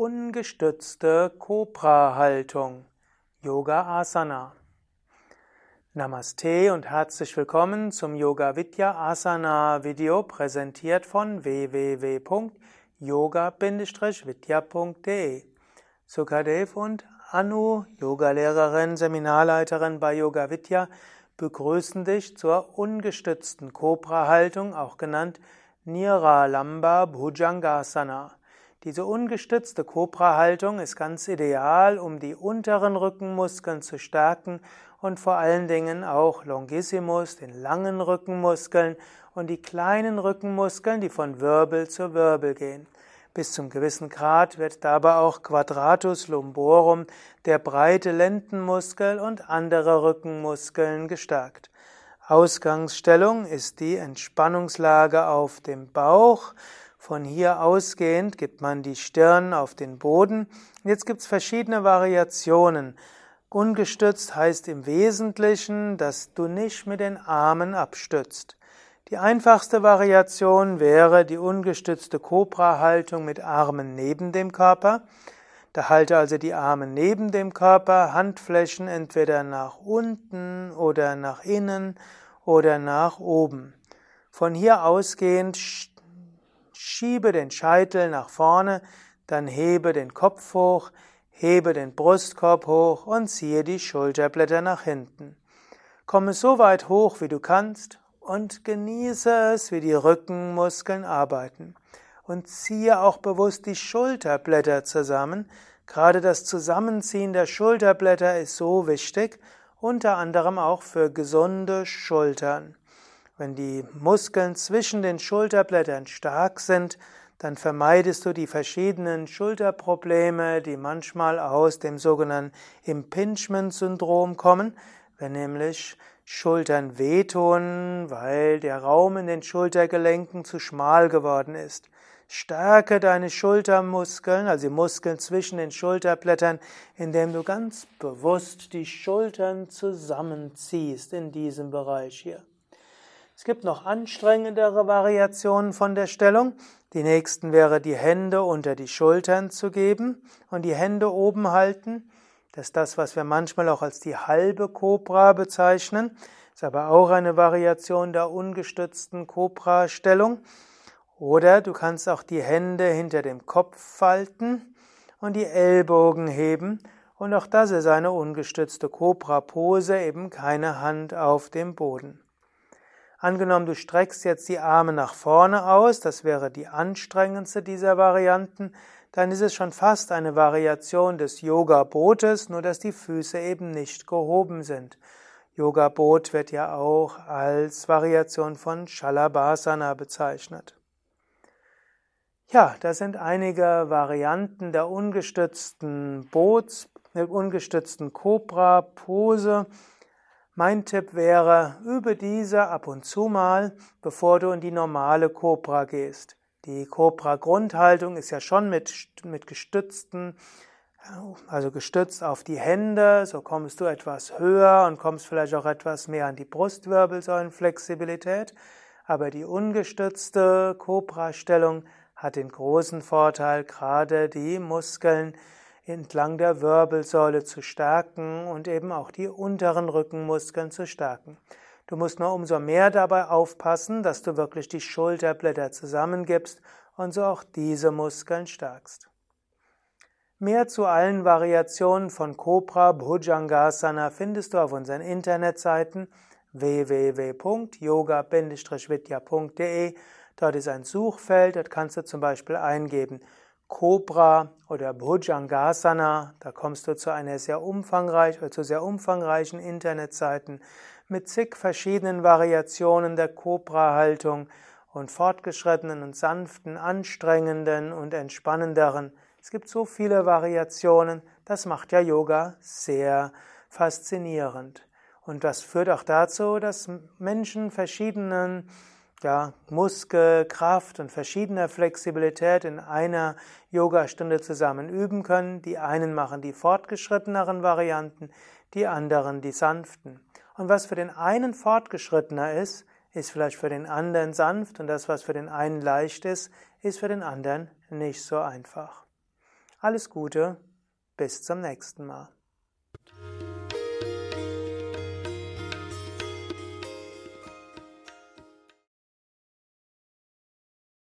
ungestützte Cobra-Haltung, Yoga Asana. Namaste und herzlich willkommen zum Yoga Vidya Asana Video präsentiert von www.yoga-vidya.de. Sukadev und Anu, Yogalehrerin, Seminarleiterin bei Yoga Vidya, begrüßen dich zur ungestützten Cobra-Haltung, auch genannt Niralamba Bhujangasana. Diese ungestützte Cobra-Haltung ist ganz ideal, um die unteren Rückenmuskeln zu stärken und vor allen Dingen auch Longissimus, den langen Rückenmuskeln und die kleinen Rückenmuskeln, die von Wirbel zu Wirbel gehen. Bis zum gewissen Grad wird dabei auch Quadratus lumborum, der breite Lendenmuskel und andere Rückenmuskeln gestärkt. Ausgangsstellung ist die Entspannungslage auf dem Bauch von hier ausgehend gibt man die Stirn auf den Boden. Jetzt gibt es verschiedene Variationen. Ungestützt heißt im Wesentlichen, dass du nicht mit den Armen abstützt. Die einfachste Variation wäre die ungestützte Cobra-Haltung mit Armen neben dem Körper. Da halte also die Arme neben dem Körper, Handflächen entweder nach unten oder nach innen oder nach oben. Von hier ausgehend Schiebe den Scheitel nach vorne, dann hebe den Kopf hoch, hebe den Brustkorb hoch und ziehe die Schulterblätter nach hinten. Komme so weit hoch, wie du kannst und genieße es, wie die Rückenmuskeln arbeiten. Und ziehe auch bewusst die Schulterblätter zusammen. Gerade das Zusammenziehen der Schulterblätter ist so wichtig, unter anderem auch für gesunde Schultern. Wenn die Muskeln zwischen den Schulterblättern stark sind, dann vermeidest du die verschiedenen Schulterprobleme, die manchmal aus dem sogenannten Impingement-Syndrom kommen, wenn nämlich Schultern wehtun, weil der Raum in den Schultergelenken zu schmal geworden ist. Stärke deine Schultermuskeln, also die Muskeln zwischen den Schulterblättern, indem du ganz bewusst die Schultern zusammenziehst in diesem Bereich hier. Es gibt noch anstrengendere Variationen von der Stellung. Die nächsten wäre, die Hände unter die Schultern zu geben und die Hände oben halten. Das ist das, was wir manchmal auch als die halbe Kobra bezeichnen. Ist aber auch eine Variation der ungestützten Kobra-Stellung. Oder du kannst auch die Hände hinter dem Kopf falten und die Ellbogen heben. Und auch das ist eine ungestützte Kobra-Pose, eben keine Hand auf dem Boden. Angenommen, du streckst jetzt die Arme nach vorne aus, das wäre die anstrengendste dieser Varianten, dann ist es schon fast eine Variation des Yoga-Bootes, nur dass die Füße eben nicht gehoben sind. Yoga-Boot wird ja auch als Variation von Shalabhasana bezeichnet. Ja, das sind einige Varianten der ungestützten Boots, der ungestützten Cobra-Pose. Mein Tipp wäre, übe diese ab und zu mal, bevor du in die normale Cobra gehst. Die Cobra-Grundhaltung ist ja schon mit, mit gestützten, also gestützt auf die Hände, so kommst du etwas höher und kommst vielleicht auch etwas mehr an die Brustwirbelsäulenflexibilität. Aber die ungestützte Cobra-Stellung hat den großen Vorteil, gerade die Muskeln entlang der Wirbelsäule zu stärken und eben auch die unteren Rückenmuskeln zu stärken. Du musst nur umso mehr dabei aufpassen, dass du wirklich die Schulterblätter zusammengibst und so auch diese Muskeln stärkst. Mehr zu allen Variationen von Cobra Bhujangasana findest du auf unseren Internetseiten www.yoga-vidya.de. Dort ist ein Suchfeld, dort kannst du zum Beispiel eingeben Cobra oder Bhujangasana, da kommst du zu einer sehr umfangreich, zu sehr umfangreichen Internetseiten mit zig verschiedenen Variationen der Cobra-Haltung und fortgeschrittenen und sanften, anstrengenden und entspannenderen. Es gibt so viele Variationen, das macht ja Yoga sehr faszinierend. Und das führt auch dazu, dass Menschen verschiedenen ja, Muskelkraft und verschiedener Flexibilität in einer Yogastunde zusammen üben können. Die einen machen die fortgeschritteneren Varianten, die anderen die sanften. Und was für den einen fortgeschrittener ist, ist vielleicht für den anderen sanft und das, was für den einen leicht ist, ist für den anderen nicht so einfach. Alles Gute, bis zum nächsten Mal.